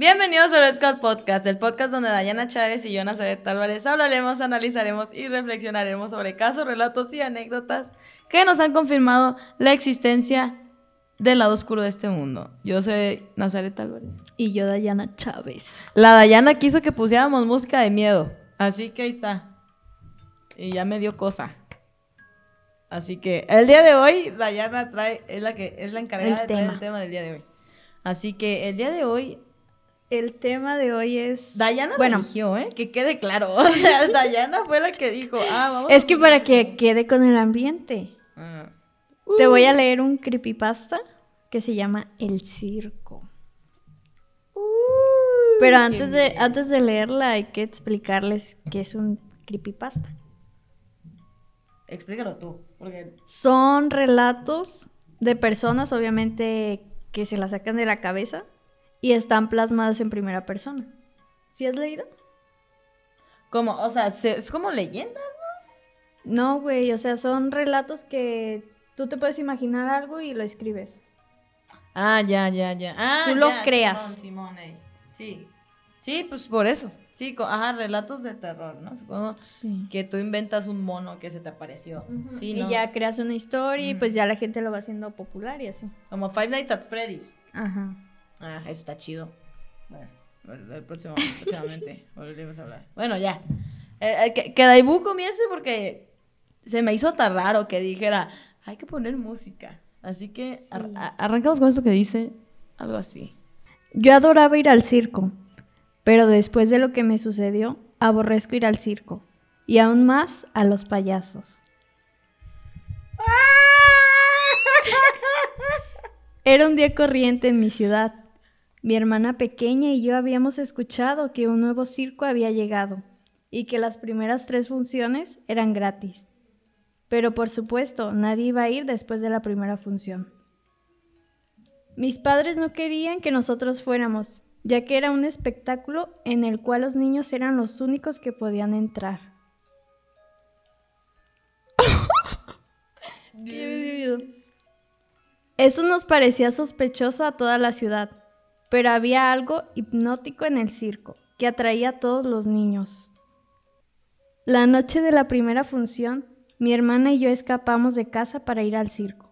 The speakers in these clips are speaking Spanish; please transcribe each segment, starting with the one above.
Bienvenidos a Red Cloud Podcast, el podcast donde Dayana Chávez y yo, Nazaret Álvarez, hablaremos, analizaremos y reflexionaremos sobre casos, relatos y anécdotas que nos han confirmado la existencia del lado oscuro de este mundo. Yo soy Nazaret Álvarez. Y yo, Dayana Chávez. La Dayana quiso que pusiéramos música de miedo, así que ahí está. Y ya me dio cosa. Así que el día de hoy, Dayana trae, es la que es la encargada El de traer tema. el tema del día de hoy. Así que el día de hoy, El tema de hoy es... Dayana Bueno. lo eligió, ¿eh? Que quede claro. O sea, Dayana fue la que dijo, ah, vamos. Es que para que quede con el ambiente, Ah. te voy a leer un creepypasta que se llama El Circo. Pero qué antes de, antes de leerla hay que explicarles qué es un creepypasta. Explícalo tú, porque Son relatos de personas, obviamente, que se las sacan de la cabeza y están plasmadas en primera persona. ¿Sí has leído? como, o sea, se- es como leyenda. No, güey, o sea, son relatos que tú te puedes imaginar algo y lo escribes. Ah, ya, ya, ya. Ah, Tú lo ya, creas. Simón, Simón. Sí. Sí, pues por eso. Sí, ajá, relatos de terror, ¿no? Supongo Sí. que tú inventas un mono que se te apareció. Sí, y ¿no? ya creas una historia y pues ya la gente lo va haciendo popular y así. Como Five Nights at Freddy's. Ajá. Ah, eso está chido. Bueno, el, próximo, próximamente volveremos a hablar. Bueno, ya. Eh, eh, que, que Daibu comience porque se me hizo hasta raro que dijera, hay que poner música. Así que ar- arrancamos con esto que dice algo así. Yo adoraba ir al circo, pero después de lo que me sucedió, aborrezco ir al circo. Y aún más a los payasos. Era un día corriente en mi ciudad. Mi hermana pequeña y yo habíamos escuchado que un nuevo circo había llegado y que las primeras tres funciones eran gratis. Pero por supuesto, nadie iba a ir después de la primera función. Mis padres no querían que nosotros fuéramos, ya que era un espectáculo en el cual los niños eran los únicos que podían entrar. Eso nos parecía sospechoso a toda la ciudad, pero había algo hipnótico en el circo que atraía a todos los niños. La noche de la primera función, mi hermana y yo escapamos de casa para ir al circo.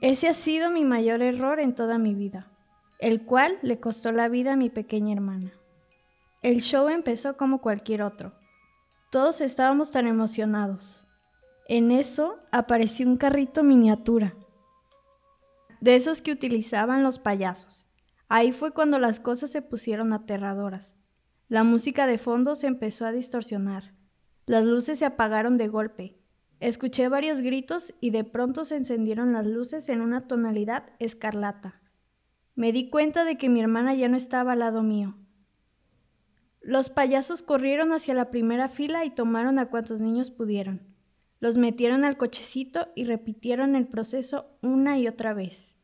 Ese ha sido mi mayor error en toda mi vida, el cual le costó la vida a mi pequeña hermana. El show empezó como cualquier otro. Todos estábamos tan emocionados. En eso apareció un carrito miniatura, de esos que utilizaban los payasos. Ahí fue cuando las cosas se pusieron aterradoras. La música de fondo se empezó a distorsionar. Las luces se apagaron de golpe. Escuché varios gritos y de pronto se encendieron las luces en una tonalidad escarlata. Me di cuenta de que mi hermana ya no estaba al lado mío. Los payasos corrieron hacia la primera fila y tomaron a cuantos niños pudieron. Los metieron al cochecito y repitieron el proceso una y otra vez.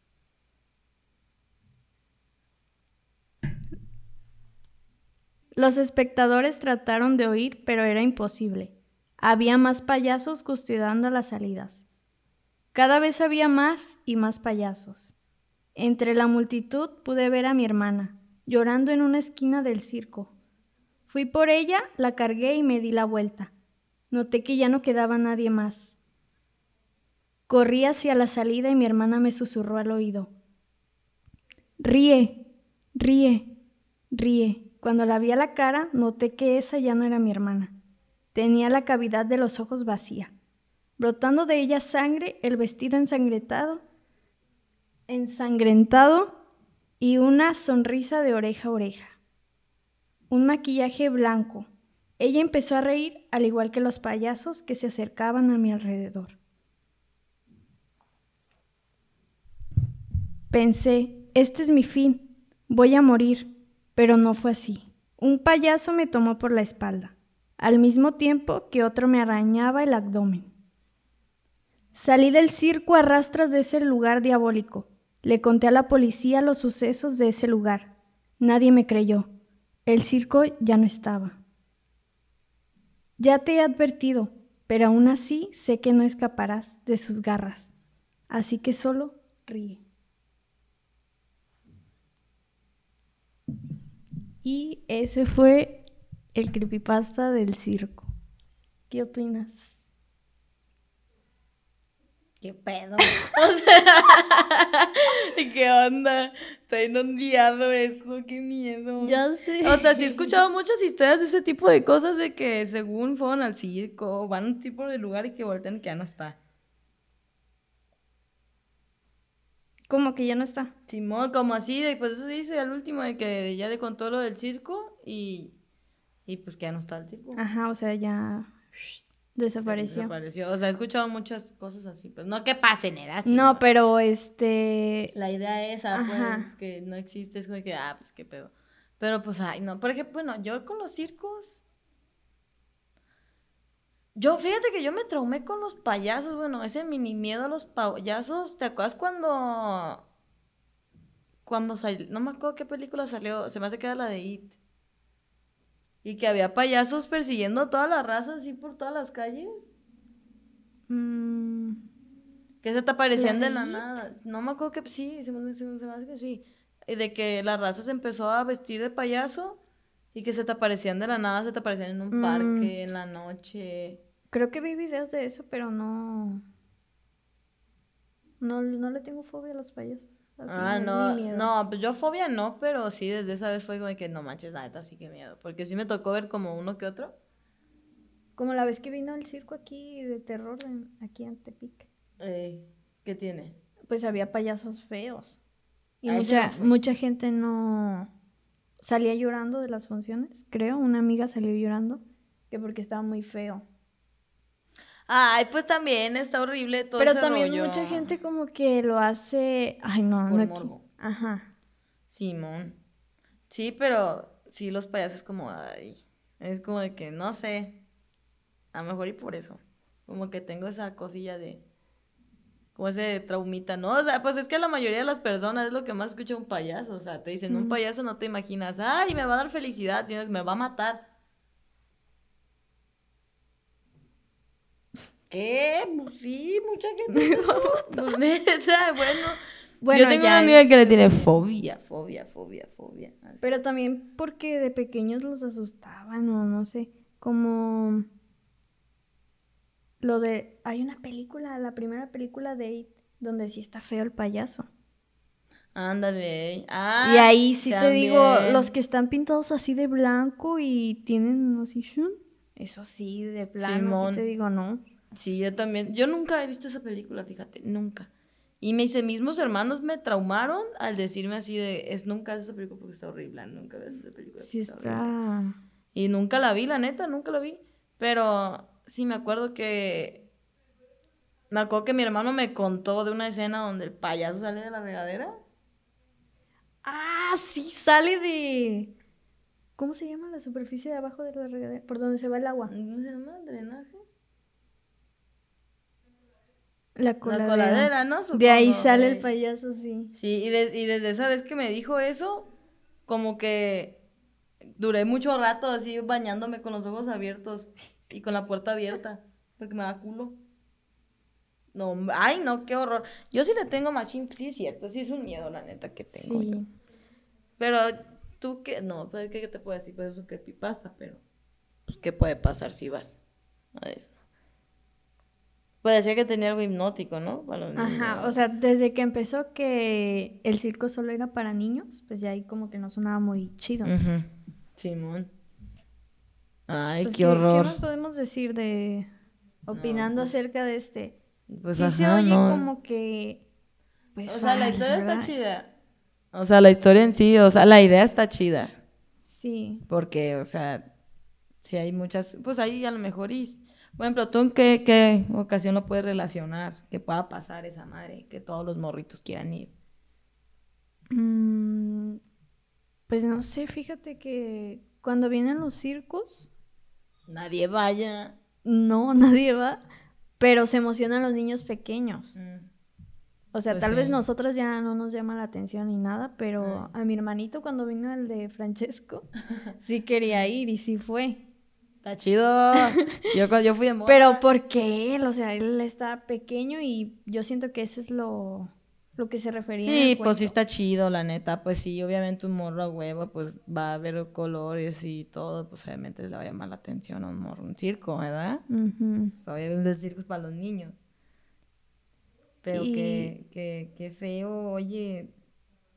Los espectadores trataron de oír, pero era imposible. Había más payasos custodiando las salidas. Cada vez había más y más payasos. Entre la multitud pude ver a mi hermana, llorando en una esquina del circo. Fui por ella, la cargué y me di la vuelta. Noté que ya no quedaba nadie más. Corrí hacia la salida y mi hermana me susurró al oído. Ríe, ríe, ríe. Cuando la vi a la cara, noté que esa ya no era mi hermana. Tenía la cavidad de los ojos vacía, brotando de ella sangre, el vestido ensangrentado, ensangrentado y una sonrisa de oreja a oreja. Un maquillaje blanco. Ella empezó a reír al igual que los payasos que se acercaban a mi alrededor. Pensé, este es mi fin, voy a morir, pero no fue así. Un payaso me tomó por la espalda, al mismo tiempo que otro me arañaba el abdomen. Salí del circo a rastras de ese lugar diabólico. Le conté a la policía los sucesos de ese lugar. Nadie me creyó. El circo ya no estaba. Ya te he advertido, pero aún así sé que no escaparás de sus garras. Así que solo ríe. Y ese fue el creepypasta del circo. ¿Qué opinas? ¿Qué pedo? o sea, ¿qué onda? Está inundado eso, qué miedo. Ya sé. O sea, sí he escuchado muchas historias de ese tipo de cosas de que según fueron al circo, van a un tipo de lugar y que voltean que ya no está. Como que ya no está. Simón, como así, de, pues eso dice al último, de que ya le contó lo del circo y, y pues que ya no está el circo. Ajá, o sea, ya desapareció. Desapareció. O sea, he escuchado muchas cosas así, pues no que pasen, así. No, pero este... La idea esa, Ajá. pues, que no existe, es como que, ah, pues qué pedo. Pero pues, ay, no, porque, bueno, yo con los circos. Yo, fíjate que yo me traumé con los payasos, bueno, ese mini miedo a los payasos. ¿Te acuerdas cuando. Cuando salió. No me acuerdo qué película salió, se me hace que era la de It. Y que había payasos persiguiendo a toda la raza así por todas las calles. mm, Que se te aparecían ¿La de la It? nada. No me acuerdo que sí, se me, se me- se me hace que sí. Y de que la raza se empezó a vestir de payaso y que se te aparecían de la nada, se te aparecían en un Mm. parque, en la noche. Creo que vi videos de eso, pero no... No, no le tengo fobia a los payasos. así, ah, no, no, pues yo fobia no, pero sí, desde esa vez fue como que no manches, la neta, sí que miedo. Porque sí me tocó ver como uno que otro. Como la vez que vino el circo aquí de terror, en- aquí en Tepic. Eh, ¿Qué tiene? Pues había payasos feos. Y A ese mucha, mucha gente no salía llorando de las funciones, creo. Una amiga salió llorando que porque estaba muy feo. Ay, pues también está horrible todo Pero ese también rollo. mucha gente como que lo hace, ay no, Por no morbo. Ajá. Simón. Sí, pero sí, los payasos como, ay, es como de que, no sé, a lo mejor y por eso, como que tengo esa cosilla de, como ese traumita, ¿no? O sea, pues es que la mayoría de las personas es lo que más escucha un payaso, o sea, te dicen, un payaso no te imaginas, ay, me va a dar felicidad, sino que me va a matar. ¿Qué? Pues sí, mucha gente. Pues neta, bueno. Bueno, Yo tengo ya una amiga es- que le tiene fobia, fobia, fobia, fobia. así. Pero también porque de pequeños los asustaban o no sé, como lo de, hay una película, la primera película de It, donde sí está feo el payaso. Ándale. Ah, y ahí sí te digo, los que están pintados así de blanco y tienen así, shun, eso sí, de plano, sí te digo, no. Sí, yo también. Yo nunca he visto esa película, fíjate, nunca. Y mis mismos hermanos me traumaron al decirme así de, es nunca esa película porque está horrible, nunca ves esa película. Sí horrible". está... Y nunca la vi, la neta, nunca la vi. Pero sí me acuerdo que. Me acuerdo que mi hermano me contó de una escena donde el payaso sale de la regadera. Ah, sí, sale de... ¿Cómo se llama la superficie de abajo de la regadera? Por donde se va el agua. ¿Cómo se llama? ¿Drenaje? La La coladera. ¿no? De ahí sale el payaso, sí. Sí, y, de- y desde esa vez que me dijo eso, como que duré mucho rato así bañándome con los ojos abiertos y con la puerta abierta, porque me da culo. No, ay, no, qué horror. Yo sí le tengo machín, sí es cierto, sí es un miedo, la neta, que tengo. yo. Sí. Pero tú qué, no, pues ¿qué, qué te puedo decir? Pues es un creepypasta, pero pues qué puede pasar si vas a eso. Decía que tenía algo hipnótico, ¿no? Para los Ajá, niños. o sea, desde que empezó que el circo solo era para niños, pues ya ahí como que no sonaba muy chido. Ujú. Simón. Ay, Pues, qué horror. ¿Qué más podemos decir de opinando pues, acerca de este? Pues sí se ajá, oye no. como que pues, O sea, la historia está chida. O sea, la historia en sí, o sea, la idea está chida. Sí. Porque, o sea, si hay muchas, pues ahí a lo mejor y, por ejemplo, ¿tú en qué, qué ocasión lo puedes relacionar? Que pueda pasar esa madre, que todos los morritos quieran ir. Mm, pues no sé, fíjate que cuando vienen los circos, Nadie vaya. no, nadie va, pero se emocionan los niños pequeños. Mm. O sea, Pues tal vez nosotras ya no nos llama la atención ni nada, pero a mi hermanito cuando vino el de Francesco, sí quería ir y sí fue. Está chido. Yo, cuando yo fui de moda. Pero porque él, o sea, él está pequeño y yo siento que eso es lo, lo que se refería. Sí, pues sí está chido, la neta. Pues sí, obviamente un morro a huevo, pues va a ver colores y todo, pues obviamente le va a llamar la atención a un morro, un circo, ¿verdad? Ujú. Pues, Obviamente el circo es para los niños. Pero Y- que, que, que feo, oye.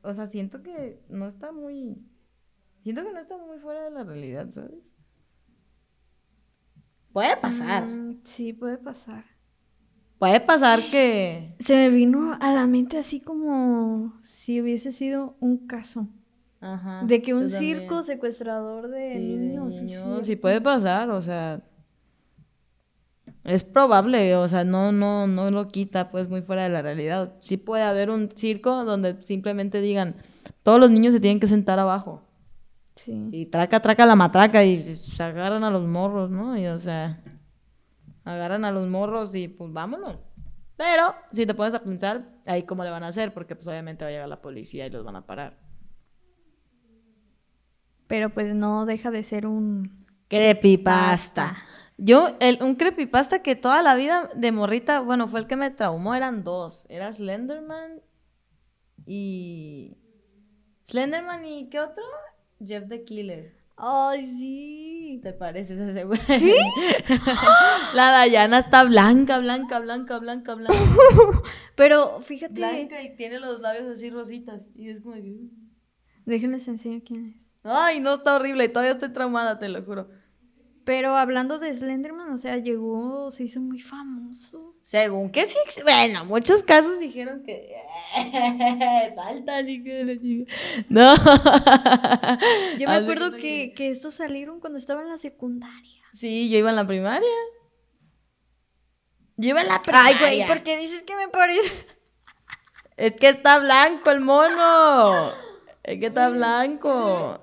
O sea, siento que no está muy. Siento que no está muy fuera de la realidad, ¿sabes? Puede pasar. Mm, sí, puede pasar. Puede pasar que. Se me vino a la mente así como si hubiese sido un caso. Ajá. De que un también. circo secuestrador de Sí, de niños. sí, niños, sí puede pasar, o sea. Es probable, o sea, no, no, no lo quita pues muy fuera de la realidad. Sí puede haber un circo donde simplemente digan, todos los niños se tienen que sentar abajo. Sí. Y traca, traca la matraca y se agarran a los morros, ¿no? Y o sea, agarran a los morros y pues vámonos. Pero si te pones a pensar, ahí cómo le van a hacer, porque pues obviamente va a llegar la policía y los van a parar. Pero pues no deja de ser un... Creepypasta. Yo, el, un creepypasta que toda la vida de morrita, bueno, fue el que me traumó, eran dos. Era Slenderman y... Slenderman y ¿qué otro? Jeff the Killer. ¡Ay, sí! ¿Te pareces a ese güey? ¿Qué? la Dayana está blanca, blanca, blanca, blanca, blanca. Pero fíjate... blanca y tiene los labios así rositas. Y es como que... Déjenles enseñar quién es. Ay, no, está horrible. Todavía estoy traumada, te lo juro. Pero hablando de Slenderman, o sea, llegó, se hizo muy famoso. Según que sí, bueno, muchos casos dijeron que saltan y que la chica- No. Yo me de acuerdo que, que estos salieron cuando estaba en la secundaria. Sí, yo iba en la primaria. Yo iba en la Ay, primaria. güey, ¿por qué dices que me parece? Es que está blanco el mono. Es que está blanco.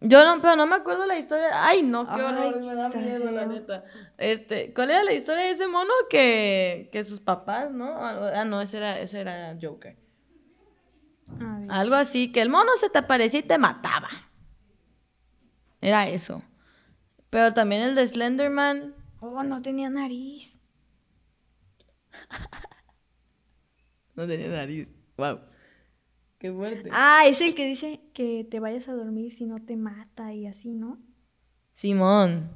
Yo no, pero no me acuerdo la historia. Ay, no, qué Ay, horror, me da miedo, la neta. Este, ¿cuál era la historia de ese mono que, que sus papás, no? Ah, no, ese era, ese era Joker. Algo así, que el mono se te aparecía y te mataba. Era eso. Pero también el de Slenderman. Oh, no tenía nariz. No tenía nariz. Wow. Qué fuerte. Ah, es el que dice que te vayas a dormir si no te mata y así, ¿no? Simón.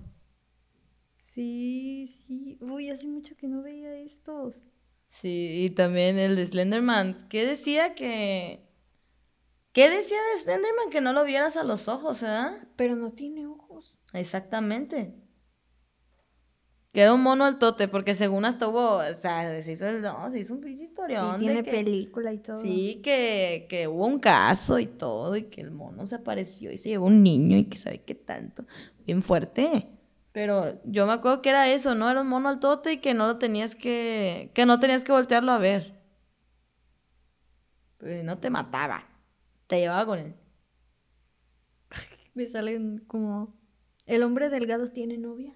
Sí, sí. Uy, hace mucho que no veía estos. Sí, y también el de Slenderman. ¿Qué decía que... ¿Qué decía de Slenderman? Que no lo vieras a los ojos, ¿verdad? Pero no tiene ojos. Exactamente. Que era un mono altote, porque según hasta hubo, o sea, se hizo, el- no, se hizo un pinche Sí, historión. de tiene que- película y todo. Sí, que, que hubo un caso y todo, y que el mono se apareció y se llevó un niño y que sabe qué tanto. Bien fuerte. Pero yo me acuerdo que era eso, ¿no? Era un mono altote y que no lo tenías que. que no tenías que voltearlo a ver. Pero no te mataba. Te llevaba con él. Me salen como. El hombre delgado tiene novia.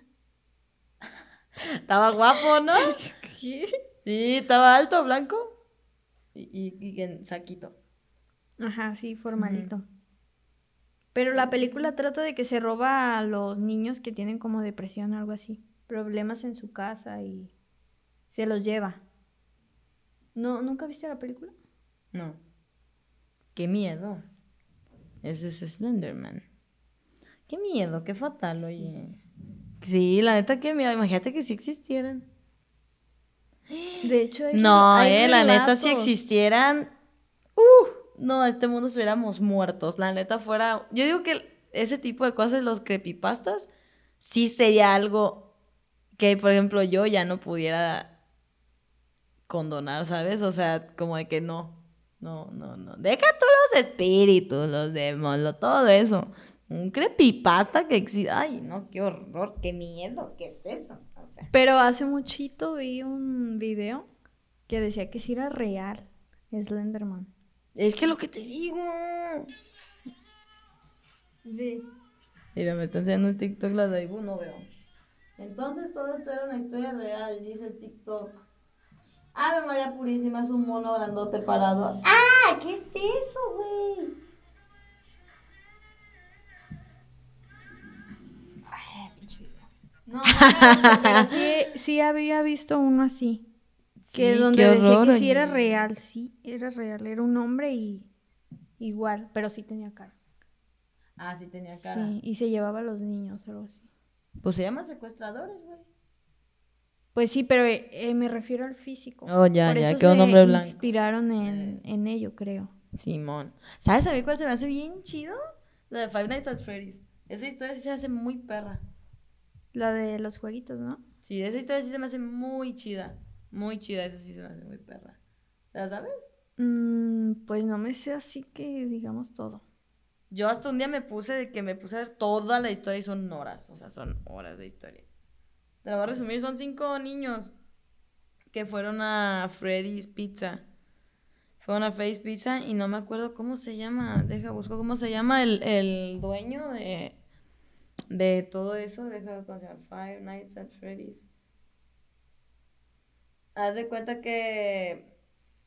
Estaba guapo, ¿no? ¿Qué? Sí, estaba alto, blanco. Y, y, y en saquito. Ajá, sí, formalito. Pero la película trata de que se roba a los niños que tienen como depresión o algo así. Problemas en su casa y se los lleva. ¿No, ¿Nunca viste la película? No. Qué miedo. Ese es Slenderman. Qué miedo, qué fatal, oye. Sí, la neta, qué miedo. Imagínate que sí existieran. De hecho, hay, No, hay eh, la neta, si existieran. Uh, no, este mundo estuviéramos muertos. La neta fuera. Yo digo que ese tipo de cosas, los creepypastas, sí sería algo que, por ejemplo, yo ya no pudiera condonar, ¿sabes? O sea, como de que no. No, no, no. Deja tú los espíritus, los demonios, todo eso. Un creepypasta que existe. Ay, no, qué horror, qué miedo, ¿qué es eso? O sea. Pero hace muchito vi un video que decía que sí era real Slenderman. Es que lo que te digo. Mira, me está enseñando en TikTok la de Ibu, no veo. Entonces todo esto era una historia real, dice TikTok. Ave María Purísima es un mono grandote parado. ¡Ah! ¿Qué es eso, güey? No, Pero sí, sí había visto uno así. Que Sí, donde qué decía horror, que sí era real, sí, era real, era un hombre y igual, pero sí tenía cara. Ah, sí tenía cara. Sí, y se llevaba a los niños, algo así. Pues se llaman secuestradores, güey. Pues sí, pero eh, me refiero al físico. Oh, ya, Por ya, eso que un hombre blanco. inspiraron en, en ello, creo. Simón. ¿Sabes a mí cuál se me hace bien chido? La de Five Nights at Freddy's. Esa historia sí se hace muy perra. La de los jueguitos, ¿no? Sí, esa historia sí se me hace muy chida. Muy chida, esa sí se me hace muy perra. ¿La sabes? Mm, pues no me sé así que digamos todo. Yo hasta un día me puse de que me puse a ver toda la historia y son horas. O sea, son horas de historia. Te la voy a resumir, son cinco niños que fueron a Freddy's Pizza. Fueron a Freddy's Pizza y no me acuerdo cómo se llama. Deja, busco cómo se llama el, el dueño de, de todo eso. Deja, ¿cómo se llama? Five Nights at Freddy's. Haz de cuenta que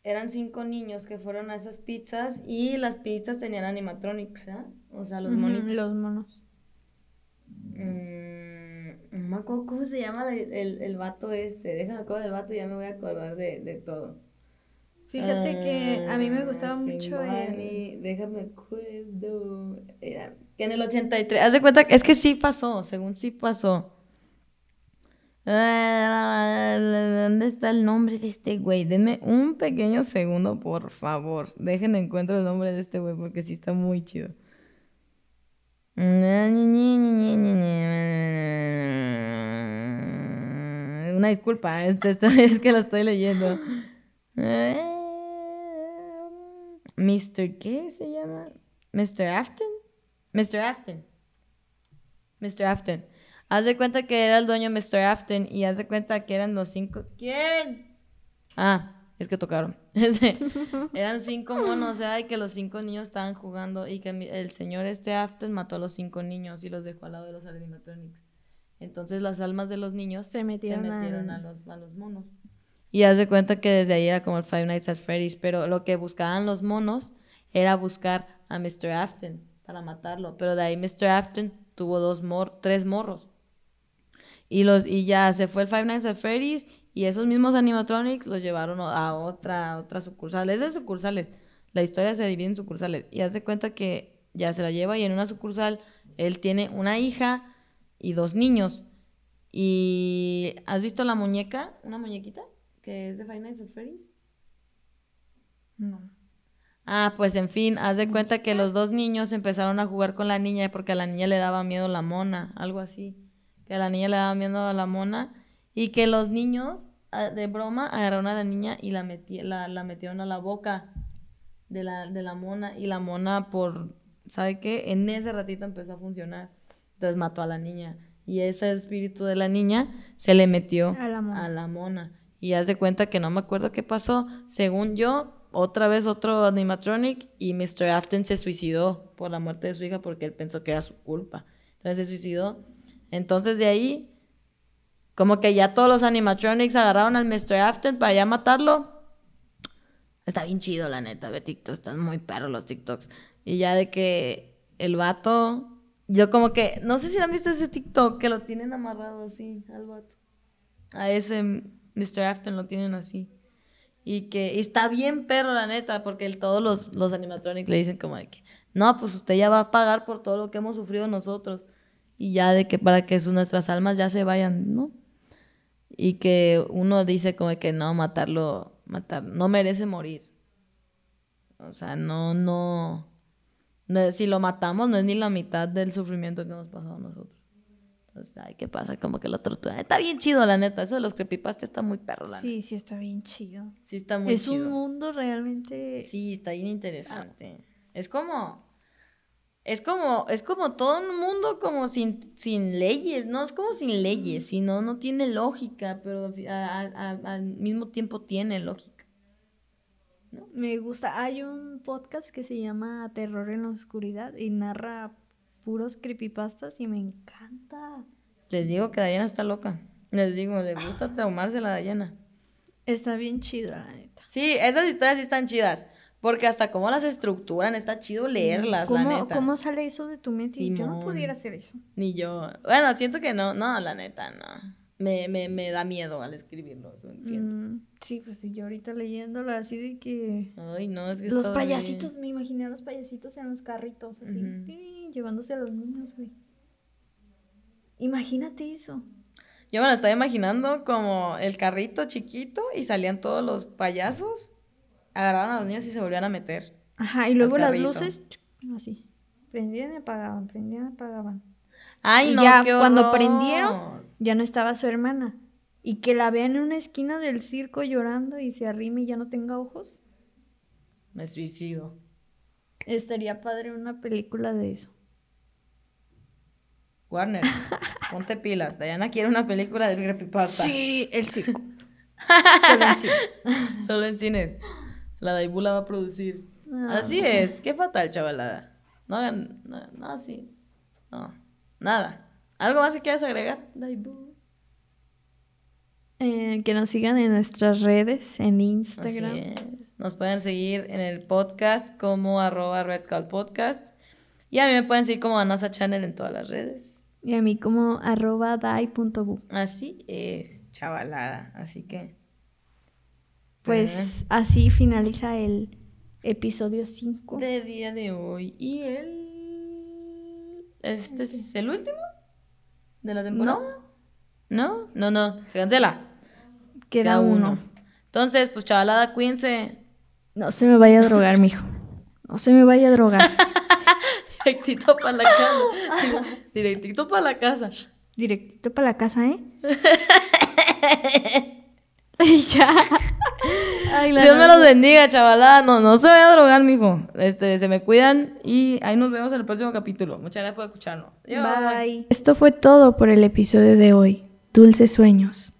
eran cinco niños que fueron a esas pizzas y las pizzas tenían animatronics, ¿eh? O sea, los Ujú, monitos. Los monos. Mm, no me acuerdo cómo se llama la- el, el vato este. Déjame acuerdo del vato y ya me voy a acordar de, de todo. Fíjate que a mí me Ah, gustaba mucho el... Déjame acuerdo. Era que en el 83. Haz de cuenta, es que sí pasó, según sí pasó. ¿Dónde está el nombre de este güey? Denme un pequeño segundo, por favor. Dejen encuentro el nombre de este güey porque sí está muy chido. Una disculpa, esto, esto es que lo estoy leyendo. Mr. ¿Qué se llama? Mr. Afton. Mr. Afton. Mr. Afton. Haz de cuenta que era el dueño Mr. Afton y haz de cuenta que eran los cinco. ¿Quién? Ah, es que tocaron. eran cinco monos, o sea, y que los cinco niños estaban jugando y que el señor este Afton mató a los cinco niños y los dejó al lado de los animatronics. Entonces las almas de los niños Se metieron se metieron al- a, los, a los monos. Y haz de cuenta que desde ahí era como el Five Nights at Freddy's, pero lo que buscaban los monos era buscar a Mr. Afton para matarlo. Pero de ahí Mr. Afton tuvo dos mor tres morros. Y, los, y ya se fue el Five Nights at Freddy's y esos mismos animatronics los llevaron a otra, otra sucursal. Es de sucursales. La historia se divide en sucursales. Y haz de cuenta que ya se la lleva y en una sucursal él tiene una hija y dos niños. Y ¿has visto la muñeca? Una muñequita que es de Five Nights at Freddy's. No. Ah, pues en fin, haz de cuenta que los dos niños empezaron a jugar con la niña porque a la niña le daba miedo la mona, algo así. Que a la niña le daba miedo a la mona y que los niños, ah, de broma, agarraron a la niña y la, metí- la, la metieron a la boca de la, de la mona y la mona por, ¿sabe qué? En ese ratito empezó a funcionar. Entonces mató a la niña y ese espíritu de la niña se le metió A la mona. a la mona. Y haz de cuenta que no me acuerdo qué pasó. Según yo, otra vez otro animatronic y Mr. Afton se suicidó por la muerte de su hija porque él pensó que era su culpa. Entonces se suicidó. Entonces de ahí, como que ya todos los animatronics agarraron al Mr. Afton para ya matarlo. Está bien chido, la neta, ve TikTok. Están muy perros los TikToks. Y ya de que el vato. Yo como que. No sé si han visto ese TikTok que lo tienen amarrado así al vato. A ese Mr. Afton lo tienen así. Y que está bien perro, la neta, porque todos los, los animatronics le dicen como de que, no, pues usted ya va a pagar por todo lo que hemos sufrido nosotros. Y ya de que para que sus, nuestras almas ya se vayan, ¿no? Y que uno dice como de que no, matarlo, matar, no merece morir. O sea, no, no, si lo matamos no es ni la mitad del sufrimiento que hemos pasado nosotros. Ay, ¿qué pasa? Como que lo torturan. Está bien chido, la neta. Eso de los creepypastas está muy perro, la neta. Sí, sí, está bien chido. Sí, está muy es chido. un mundo realmente... Sí, está bien interesante. Es como. Es como, es como todo un mundo como sin, sin leyes, ¿no? Es como sin leyes, sino no tiene lógica, pero a- a- a- al mismo tiempo tiene lógica. Me gusta. Hay un podcast que se llama Terror en la Oscuridad y narra puros creepypastas y me encanta. Les digo que Dayana está loca. Les digo, le gusta traumarse la Dayana. Está bien chido, la neta. Sí, esas historias sí están chidas. Porque hasta cómo las estructuran, está chido leerlas, la ¿Cómo, neta. ¿Cómo sale eso de tu mente? Yo no Simón. pudiera hacer eso. Ni yo. Bueno, siento que no, no, la neta, no. Me, me, me da miedo al escribirlo. eso entiendo. Mm, sí, pues sí, yo ahorita leyéndolo así de que... Ay, no, es que Los payasitos, me imaginé a los payasitos en los carritos, así, llevándose a los niños, güey. Imagínate eso. Yo me lo estaba imaginando como el carrito chiquito y salían todos los payasos, agarraban a los niños y se volvían a meter. Ajá, y luego las luces, así. Prendían y apagaban, prendían y apagaban. Ay, Y no, ya qué cuando horror. prendieron, Ya no estaba su hermana. Y que la vean en una esquina del circo llorando y se arrime y ya no tenga ojos. Me suicido. Estaría padre una película de eso. Warner, ponte pilas. Diana quiere una película de creepypasta. Sí, el circo. Solo en cine. Solo en cines. La Daibu la va a producir. Ah. Así es. Qué fatal, chavalada. No hagan... No, no, así. No. Nada. ¿Algo más que quieras agregar? Daibu. Eh, que nos sigan en nuestras redes, en Así Instagram. es. Nos pueden seguir en el podcast como arroba redcalpodcast. Y a mí me pueden seguir como Anasa Channel en todas las redes. Y a mí como arroba dai.bu. Así es, chavalada. Así que... Pues así finaliza el episodio 5. de día de hoy. Y el. ¿Este es el último? ¿De la temporada? No, no, no. Se cancela. Queda uno. Entonces, pues chavalada, cuídense. No se me vaya a drogar, mijo. No se me vaya a drogar. Directito para la casa. Directito para la casa. Directito para la casa, ¿eh? Ya. Ay, Dios me los bendiga, chavalada. No, no se vaya a drogar, mijo. Este, se me cuidan y ahí nos vemos en el próximo capítulo. Muchas gracias por escucharnos. Adiós. Bye. Esto fue todo por el episodio de hoy. Dulces sueños.